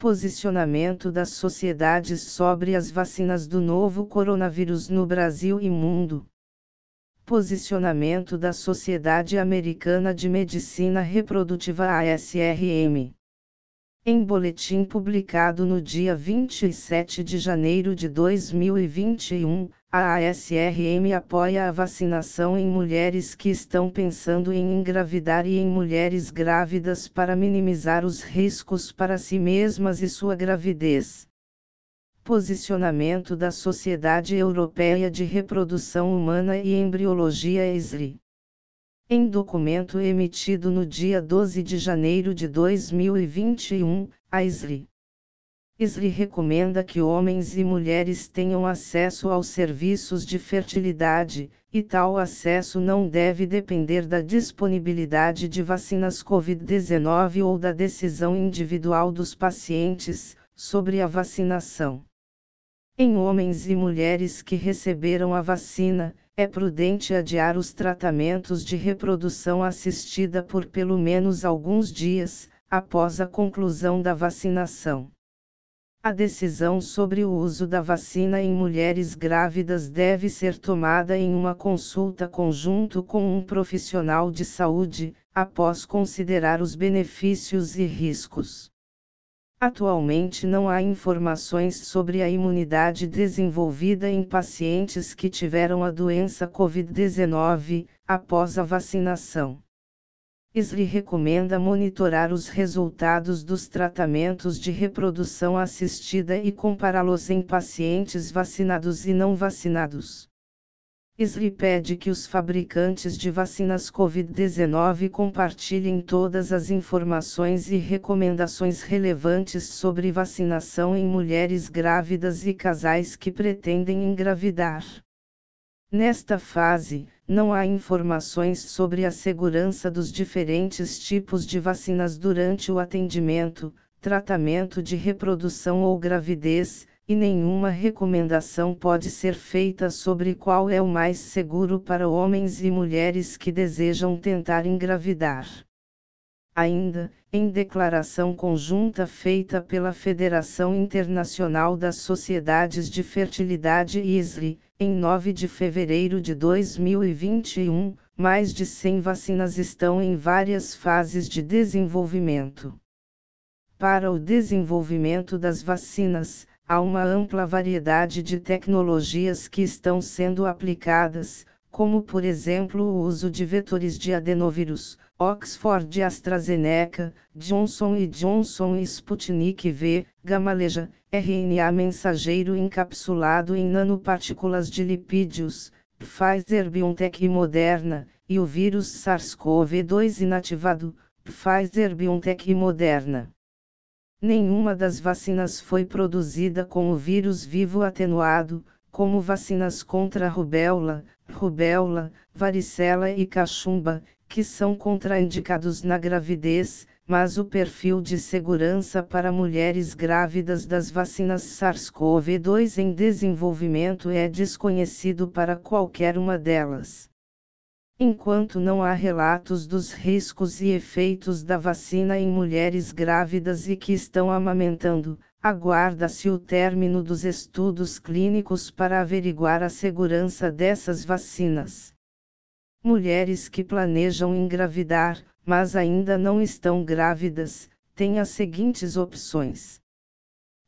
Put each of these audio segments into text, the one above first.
Posicionamento das sociedades sobre as vacinas do novo coronavírus no Brasil e mundo. Posicionamento da Sociedade Americana de Medicina Reprodutiva ASRM. Em boletim publicado no dia 27 de janeiro de 2021, a ASRM apoia a vacinação em mulheres que estão pensando em engravidar e em mulheres grávidas para minimizar os riscos para si mesmas e sua gravidez. Posicionamento da Sociedade Europeia de Reprodução Humana e Embriologia ESRI. Em documento emitido no dia 12 de janeiro de 2021, a ISRI. ISRI recomenda que homens e mulheres tenham acesso aos serviços de fertilidade, e tal acesso não deve depender da disponibilidade de vacinas Covid-19 ou da decisão individual dos pacientes sobre a vacinação. Em homens e mulheres que receberam a vacina, é prudente adiar os tratamentos de reprodução assistida por pelo menos alguns dias, após a conclusão da vacinação. A decisão sobre o uso da vacina em mulheres grávidas deve ser tomada em uma consulta conjunto com um profissional de saúde, após considerar os benefícios e riscos. Atualmente não há informações sobre a imunidade desenvolvida em pacientes que tiveram a doença Covid-19, após a vacinação. ISRI recomenda monitorar os resultados dos tratamentos de reprodução assistida e compará-los em pacientes vacinados e não vacinados. ISRI pede que os fabricantes de vacinas Covid-19 compartilhem todas as informações e recomendações relevantes sobre vacinação em mulheres grávidas e casais que pretendem engravidar. Nesta fase, não há informações sobre a segurança dos diferentes tipos de vacinas durante o atendimento, tratamento de reprodução ou gravidez, e nenhuma recomendação pode ser feita sobre qual é o mais seguro para homens e mulheres que desejam tentar engravidar. Ainda, em declaração conjunta feita pela Federação Internacional das Sociedades de Fertilidade ISRI, em 9 de fevereiro de 2021, mais de 100 vacinas estão em várias fases de desenvolvimento. Para o desenvolvimento das vacinas, há uma ampla variedade de tecnologias que estão sendo aplicadas, como por exemplo o uso de vetores de adenovírus, Oxford AstraZeneca, Johnson Johnson e Sputnik V, Gamaleja, RNA mensageiro encapsulado em nanopartículas de lipídios, Pfizer BioNTech e Moderna, e o vírus SARS-CoV-2 inativado, Pfizer BioNTech e Moderna. Nenhuma das vacinas foi produzida com o vírus vivo atenuado, como vacinas contra rubéola, rubéola, varicela e cachumba, que são contraindicados na gravidez, mas o perfil de segurança para mulheres grávidas das vacinas SARS-CoV-2 em desenvolvimento é desconhecido para qualquer uma delas. Enquanto não há relatos dos riscos e efeitos da vacina em mulheres grávidas e que estão amamentando, aguarda-se o término dos estudos clínicos para averiguar a segurança dessas vacinas. Mulheres que planejam engravidar, mas ainda não estão grávidas, têm as seguintes opções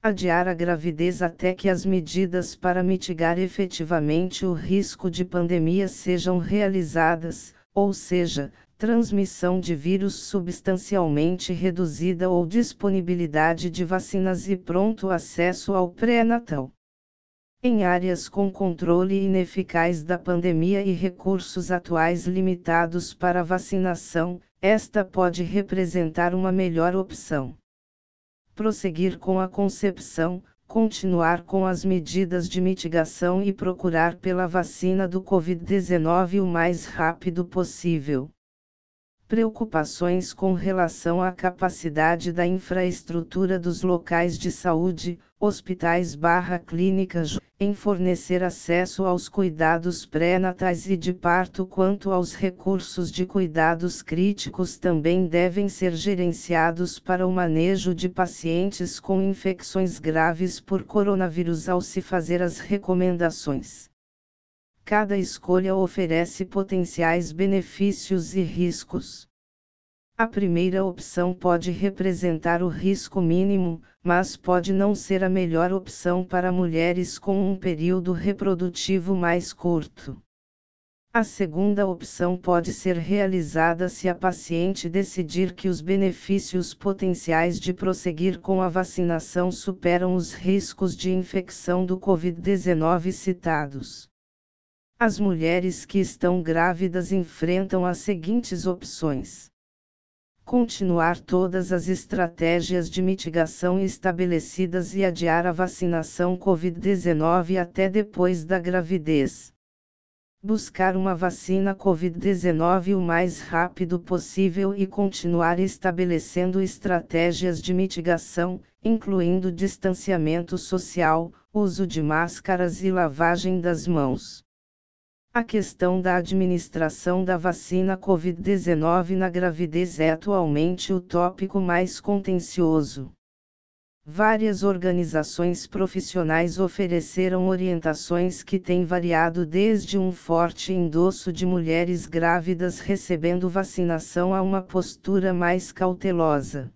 adiar a gravidez até que as medidas para mitigar efetivamente o risco de pandemia sejam realizadas, ou seja, transmissão de vírus substancialmente reduzida ou disponibilidade de vacinas e pronto acesso ao pré-natal. Em áreas com controle ineficaz da pandemia e recursos atuais limitados para vacinação, esta pode representar uma melhor opção prosseguir com a concepção, continuar com as medidas de mitigação e procurar pela vacina do Covid-19 o mais rápido possível. Preocupações com relação à capacidade da infraestrutura dos locais de saúde, hospitais barra clínicas, em fornecer acesso aos cuidados pré-natais e de parto quanto aos recursos de cuidados críticos também devem ser gerenciados para o manejo de pacientes com infecções graves por coronavírus ao se fazer as recomendações. Cada escolha oferece potenciais benefícios e riscos. A primeira opção pode representar o risco mínimo, mas pode não ser a melhor opção para mulheres com um período reprodutivo mais curto. A segunda opção pode ser realizada se a paciente decidir que os benefícios potenciais de prosseguir com a vacinação superam os riscos de infecção do Covid-19 citados. As mulheres que estão grávidas enfrentam as seguintes opções: continuar todas as estratégias de mitigação estabelecidas e adiar a vacinação Covid-19 até depois da gravidez. Buscar uma vacina Covid-19 o mais rápido possível e continuar estabelecendo estratégias de mitigação, incluindo distanciamento social, uso de máscaras e lavagem das mãos. A questão da administração da vacina Covid-19 na gravidez é atualmente o tópico mais contencioso. Várias organizações profissionais ofereceram orientações que têm variado desde um forte endosso de mulheres grávidas recebendo vacinação a uma postura mais cautelosa.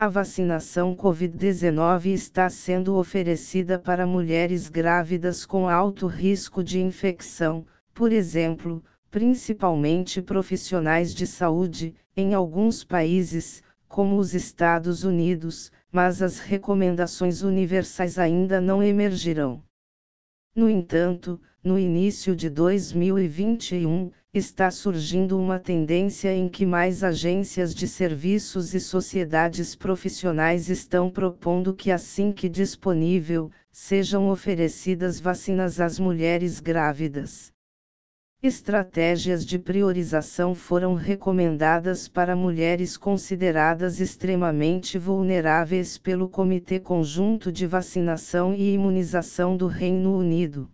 A vacinação Covid-19 está sendo oferecida para mulheres grávidas com alto risco de infecção, por exemplo, principalmente profissionais de saúde, em alguns países, como os Estados Unidos, mas as recomendações universais ainda não emergirão. No entanto, no início de 2021, está surgindo uma tendência em que mais agências de serviços e sociedades profissionais estão propondo que, assim que disponível, sejam oferecidas vacinas às mulheres grávidas. Estratégias de priorização foram recomendadas para mulheres consideradas extremamente vulneráveis pelo Comitê Conjunto de Vacinação e Imunização do Reino Unido.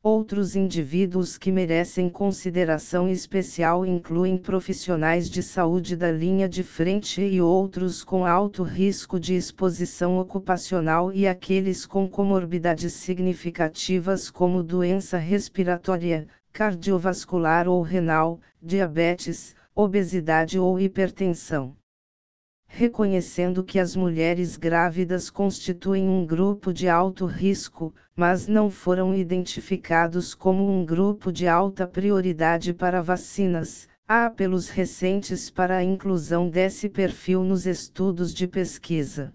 Outros indivíduos que merecem consideração especial incluem profissionais de saúde da linha de frente e outros com alto risco de exposição ocupacional e aqueles com comorbidades significativas como doença respiratória, cardiovascular ou renal, diabetes, obesidade ou hipertensão reconhecendo que as mulheres grávidas constituem um grupo de alto risco, mas não foram identificados como um grupo de alta prioridade para vacinas. Há apelos recentes para a inclusão desse perfil nos estudos de pesquisa.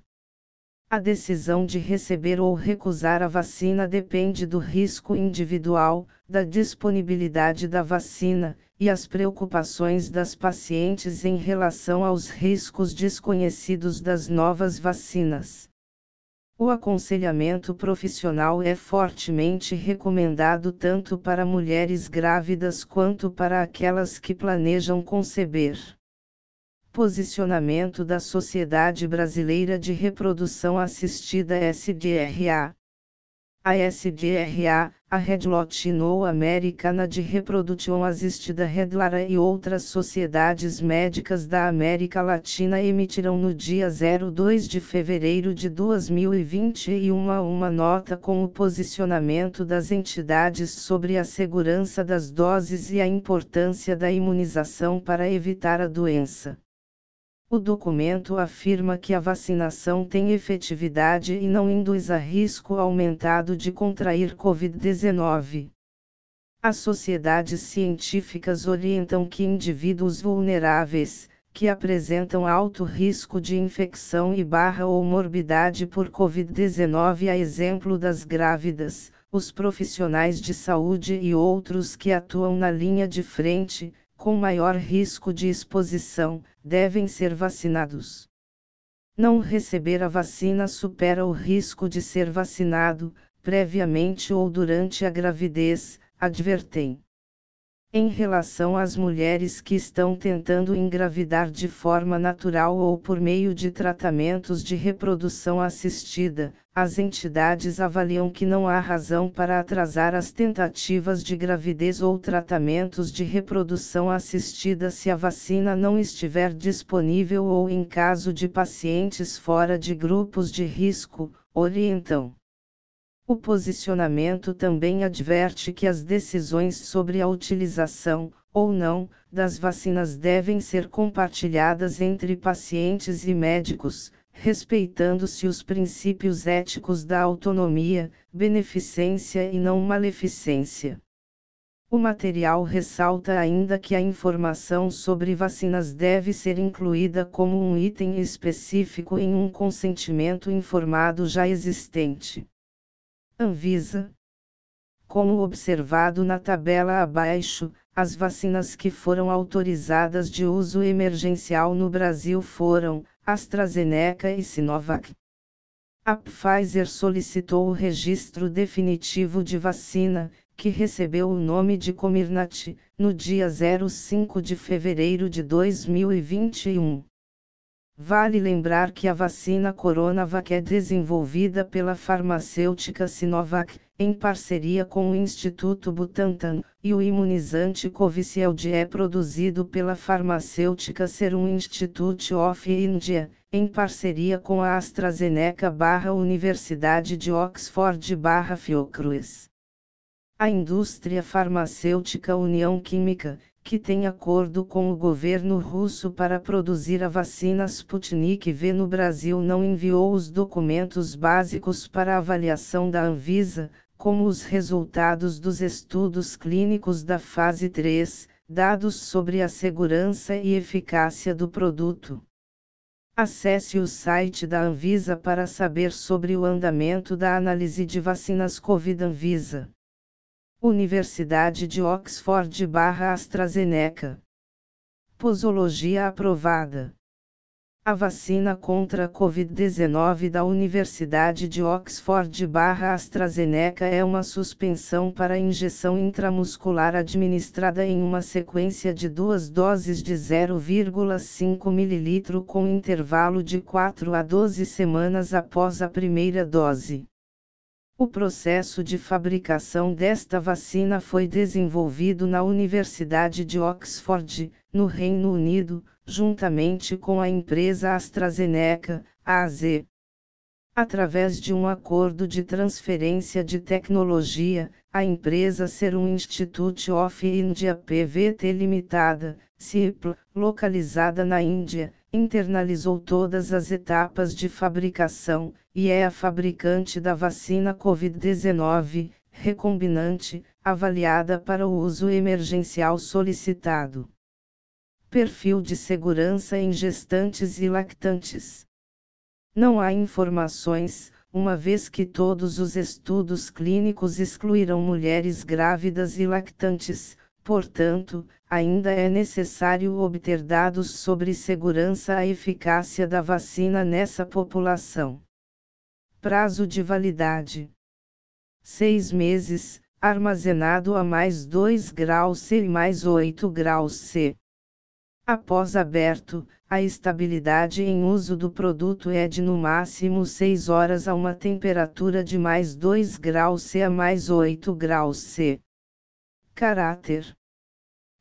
A decisão de receber ou recusar a vacina depende do risco individual, da disponibilidade da vacina, e as preocupações das pacientes em relação aos riscos desconhecidos das novas vacinas. O aconselhamento profissional é fortemente recomendado tanto para mulheres grávidas quanto para aquelas que planejam conceber. Posicionamento da Sociedade Brasileira de Reprodução Assistida SDRA. A SDRA, a Redlot No Americana de Reprodução Assistida Redlara e outras sociedades médicas da América Latina emitirão no dia 02 de fevereiro de 2021 uma nota com o posicionamento das entidades sobre a segurança das doses e a importância da imunização para evitar a doença. O documento afirma que a vacinação tem efetividade e não induz a risco aumentado de contrair Covid-19. As sociedades científicas orientam que indivíduos vulneráveis, que apresentam alto risco de infecção e barra ou morbidade por Covid-19 a exemplo das grávidas, os profissionais de saúde e outros que atuam na linha de frente, com maior risco de exposição, devem ser vacinados. Não receber a vacina supera o risco de ser vacinado, previamente ou durante a gravidez, advertem. Em relação às mulheres que estão tentando engravidar de forma natural ou por meio de tratamentos de reprodução assistida, as entidades avaliam que não há razão para atrasar as tentativas de gravidez ou tratamentos de reprodução assistida se a vacina não estiver disponível ou em caso de pacientes fora de grupos de risco, orientam. O posicionamento também adverte que as decisões sobre a utilização, ou não, das vacinas devem ser compartilhadas entre pacientes e médicos, respeitando-se os princípios éticos da autonomia, beneficência e não maleficência. O material ressalta ainda que a informação sobre vacinas deve ser incluída como um item específico em um consentimento informado já existente. Anvisa. Como observado na tabela abaixo, as vacinas que foram autorizadas de uso emergencial no Brasil foram AstraZeneca e Sinovac. A Pfizer solicitou o registro definitivo de vacina, que recebeu o nome de Comirnaty, no dia 05 de fevereiro de 2021. Vale lembrar que a vacina Coronavac é desenvolvida pela farmacêutica Sinovac, em parceria com o Instituto Butantan, e o imunizante Covishield é produzido pela farmacêutica Serum Institute of India, em parceria com a AstraZeneca barra Universidade de Oxford barra Fiocruz. A indústria farmacêutica União Química, que tem acordo com o governo russo para produzir a vacina Sputnik V no Brasil não enviou os documentos básicos para avaliação da Anvisa, como os resultados dos estudos clínicos da fase 3, dados sobre a segurança e eficácia do produto. Acesse o site da Anvisa para saber sobre o andamento da análise de vacinas Covid-Anvisa. Universidade de Oxford barra AstraZeneca. Posologia aprovada. A vacina contra a Covid-19 da Universidade de Oxford barra AstraZeneca é uma suspensão para injeção intramuscular administrada em uma sequência de duas doses de 0,5 ml com intervalo de 4 a 12 semanas após a primeira dose. O processo de fabricação desta vacina foi desenvolvido na Universidade de Oxford, no Reino Unido, juntamente com a empresa AstraZeneca, AZ. Através de um acordo de transferência de tecnologia, a empresa Serum Institute of India PVT Limitada, CIPL, localizada na Índia, internalizou todas as etapas de fabricação, e é a fabricante da vacina Covid-19, recombinante, avaliada para o uso emergencial solicitado. Perfil de segurança em gestantes e lactantes. Não há informações, uma vez que todos os estudos clínicos excluíram mulheres grávidas e lactantes, portanto, ainda é necessário obter dados sobre segurança e eficácia da vacina nessa população. Prazo de validade: 6 meses, armazenado a mais 2 graus C e mais 8 graus C. Após aberto, a estabilidade em uso do produto é de no máximo 6 horas a uma temperatura de mais 2 graus C a mais 8 graus C. Caráter: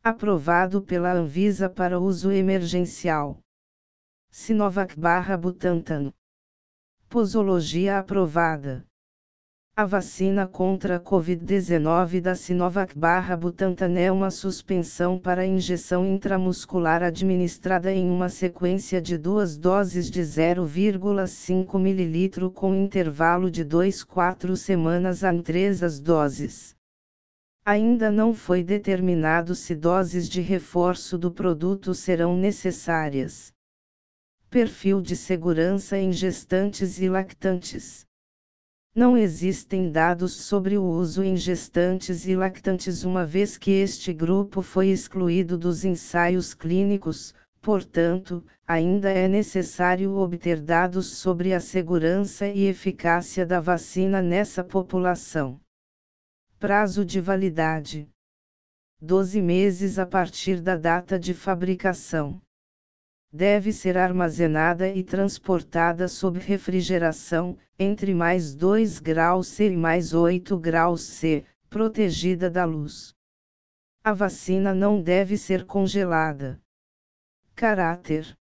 Aprovado pela Anvisa para uso emergencial. Sinovac barra Butantan. Posologia aprovada. A vacina contra a Covid-19 da Sinovac barra Butantan é uma suspensão para injeção intramuscular administrada em uma sequência de duas doses de 0,5 ml com intervalo de 2-4 semanas a 3 as doses. Ainda não foi determinado se doses de reforço do produto serão necessárias. Perfil de segurança em gestantes e lactantes. Não existem dados sobre o uso em gestantes e lactantes, uma vez que este grupo foi excluído dos ensaios clínicos, portanto, ainda é necessário obter dados sobre a segurança e eficácia da vacina nessa população. Prazo de validade: 12 meses a partir da data de fabricação. Deve ser armazenada e transportada sob refrigeração, entre mais 2 graus C e mais 8 graus C, protegida da luz. A vacina não deve ser congelada. Caráter: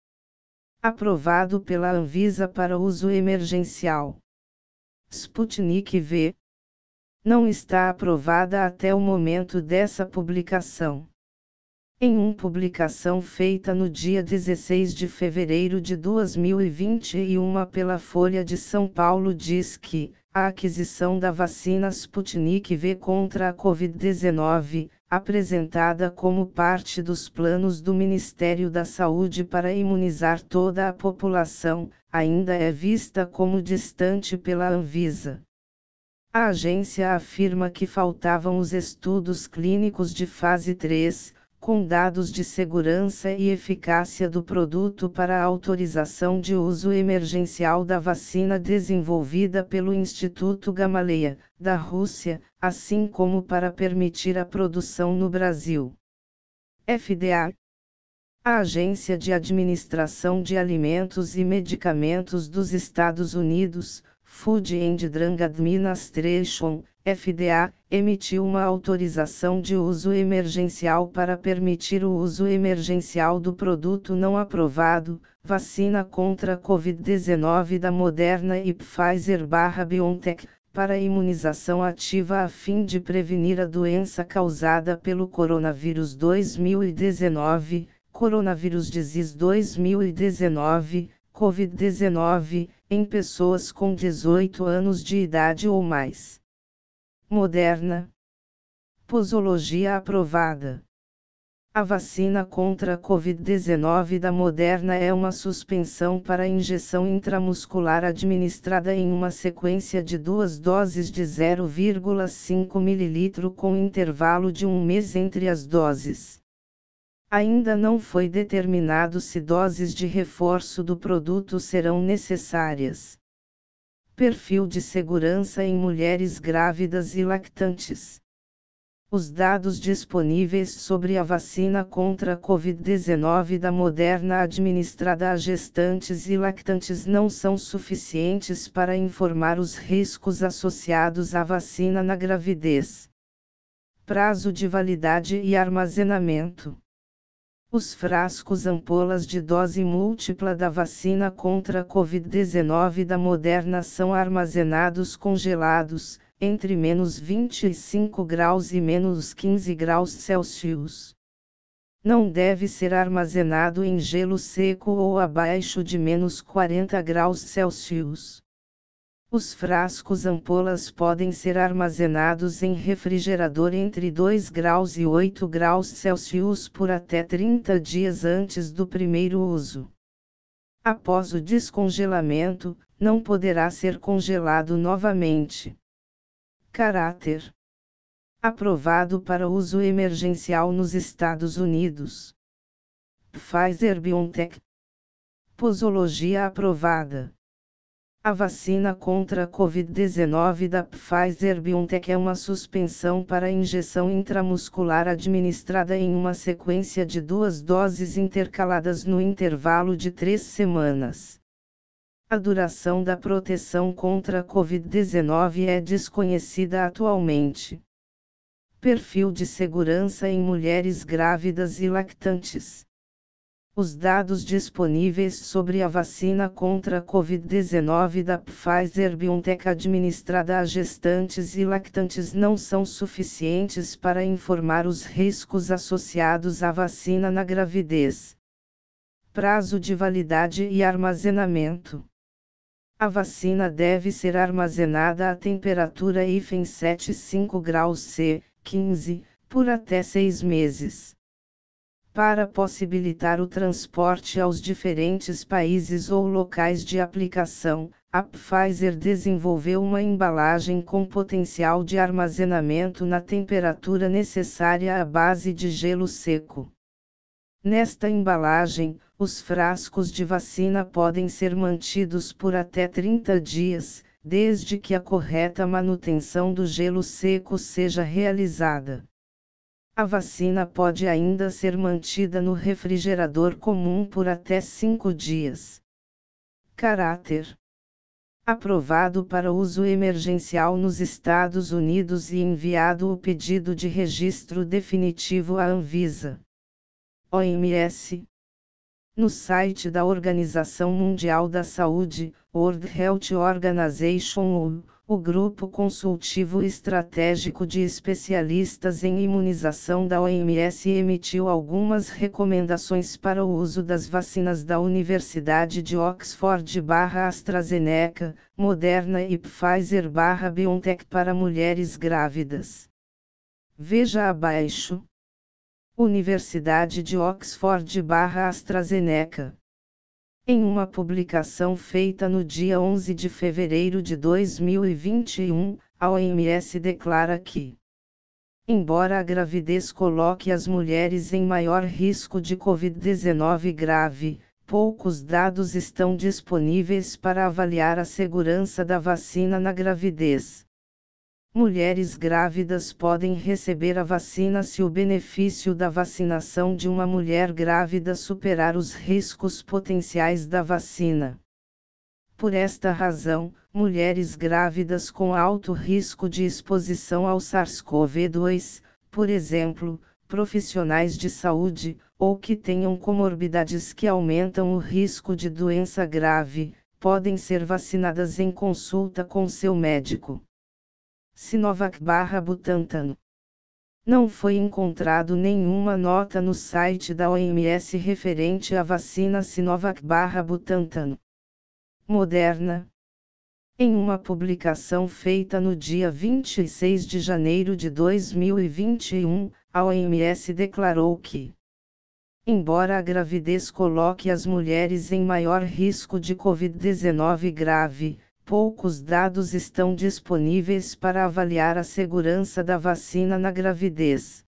Aprovado pela Anvisa para uso emergencial. Sputnik V. Não está aprovada até o momento dessa publicação. Em uma publicação feita no dia 16 de fevereiro de 2021 pela Folha de São Paulo diz que, a aquisição da vacina Sputnik V contra a Covid-19, apresentada como parte dos planos do Ministério da Saúde para imunizar toda a população, ainda é vista como distante pela Anvisa. A agência afirma que faltavam os estudos clínicos de fase 3, com dados de segurança e eficácia do produto para a autorização de uso emergencial da vacina desenvolvida pelo Instituto Gamaleya, da Rússia, assim como para permitir a produção no Brasil. FDA a Agência de Administração de Alimentos e Medicamentos dos Estados Unidos, Food and Drug Administration, FDA, emitiu uma autorização de uso emergencial para permitir o uso emergencial do produto não aprovado, vacina contra a Covid-19 da Moderna e Pfizer-BioNTech, para imunização ativa a fim de prevenir a doença causada pelo coronavírus 2019, Coronavírus Disease 2019, Covid-19, em pessoas com 18 anos de idade ou mais. Moderna. Posologia aprovada. A vacina contra a Covid-19 da Moderna é uma suspensão para injeção intramuscular administrada em uma sequência de duas doses de 0,5 ml com intervalo de um mês entre as doses. Ainda não foi determinado se doses de reforço do produto serão necessárias. Perfil de segurança em mulheres grávidas e lactantes. Os dados disponíveis sobre a vacina contra a Covid-19 da Moderna administrada a gestantes e lactantes não são suficientes para informar os riscos associados à vacina na gravidez. Prazo de validade e armazenamento. Os frascos ampolas de dose múltipla da vacina contra a Covid-19 da Moderna são armazenados congelados, entre menos 25 graus e menos 15 graus Celsius. Não deve ser armazenado em gelo seco ou abaixo de menos 40 graus Celsius. Os frascos ampolas podem ser armazenados em refrigerador entre 2 graus e 8 graus Celsius por até 30 dias antes do primeiro uso. Após o descongelamento, não poderá ser congelado novamente. Caráter: Aprovado para uso emergencial nos Estados Unidos. Pfizer BioNTech. Posologia aprovada. A vacina contra a Covid-19 da Pfizer-BioNTech é uma suspensão para injeção intramuscular administrada em uma sequência de duas doses intercaladas no intervalo de três semanas. A duração da proteção contra a Covid-19 é desconhecida atualmente. Perfil de segurança em mulheres grávidas e lactantes. Os dados disponíveis sobre a vacina contra a Covid-19 da Pfizer BioNTech administrada a gestantes e lactantes não são suficientes para informar os riscos associados à vacina na gravidez. Prazo de validade e armazenamento. A vacina deve ser armazenada a temperatura IFEM 75 graus C, 15, por até seis meses. Para possibilitar o transporte aos diferentes países ou locais de aplicação, a Pfizer desenvolveu uma embalagem com potencial de armazenamento na temperatura necessária à base de gelo seco. Nesta embalagem, os frascos de vacina podem ser mantidos por até 30 dias, desde que a correta manutenção do gelo seco seja realizada. A vacina pode ainda ser mantida no refrigerador comum por até 5 dias. Caráter aprovado para uso emergencial nos Estados Unidos e enviado o pedido de registro definitivo à Anvisa. OMS. No site da Organização Mundial da Saúde, World Health Organization, o Grupo Consultivo Estratégico de Especialistas em Imunização da OMS emitiu algumas recomendações para o uso das vacinas da Universidade de Oxford/AstraZeneca, Moderna e Pfizer/BioNTech para mulheres grávidas. Veja abaixo. Universidade de Oxford/AstraZeneca em uma publicação feita no dia 11 de fevereiro de 2021, a OMS declara que, embora a gravidez coloque as mulheres em maior risco de Covid-19 grave, poucos dados estão disponíveis para avaliar a segurança da vacina na gravidez. Mulheres grávidas podem receber a vacina se o benefício da vacinação de uma mulher grávida superar os riscos potenciais da vacina. Por esta razão, mulheres grávidas com alto risco de exposição ao SARS-CoV-2, por exemplo, profissionais de saúde, ou que tenham comorbidades que aumentam o risco de doença grave, podem ser vacinadas em consulta com seu médico. Sinovac barra Butantan. Não foi encontrado nenhuma nota no site da OMS referente à vacina Sinovac barra Butantan. Moderna. Em uma publicação feita no dia 26 de janeiro de 2021, a OMS declarou que, embora a gravidez coloque as mulheres em maior risco de Covid-19 grave, poucos dados estão disponíveis para avaliar a segurança da vacina na gravidez.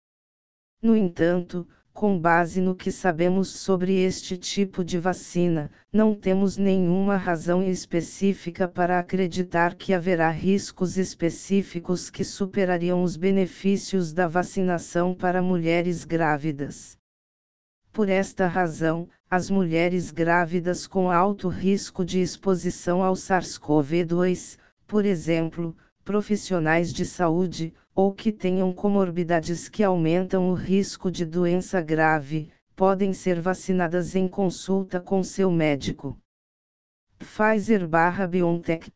No entanto, com base no que sabemos sobre este tipo de vacina, não temos nenhuma razão específica para acreditar que haverá riscos específicos que superariam os benefícios da vacinação para mulheres grávidas. Por esta razão, as mulheres grávidas com alto risco de exposição ao SARS-CoV-2, por exemplo, profissionais de saúde, ou que tenham comorbidades que aumentam o risco de doença grave, podem ser vacinadas em consulta com seu médico. Pfizer/BioNTech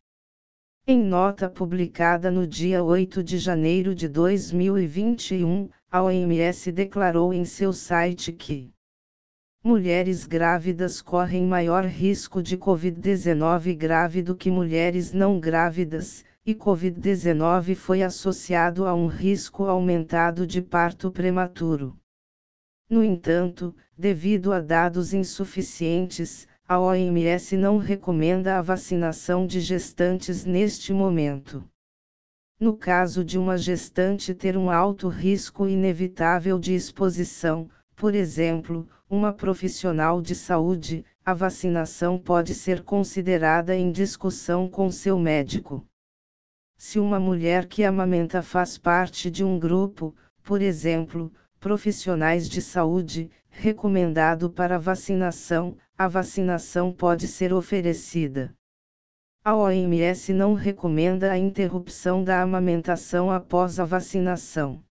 Em nota publicada no dia 8 de janeiro de 2021, a OMS declarou em seu site que Mulheres grávidas correm maior risco de Covid-19 grave do que mulheres não grávidas, e Covid-19 foi associado a um risco aumentado de parto prematuro. No entanto, devido a dados insuficientes, a OMS não recomenda a vacinação de gestantes neste momento. No caso de uma gestante ter um alto risco inevitável de exposição, por exemplo, uma profissional de saúde, a vacinação pode ser considerada em discussão com seu médico. Se uma mulher que amamenta faz parte de um grupo, por exemplo, profissionais de saúde, recomendado para vacinação, a vacinação pode ser oferecida. A OMS não recomenda a interrupção da amamentação após a vacinação.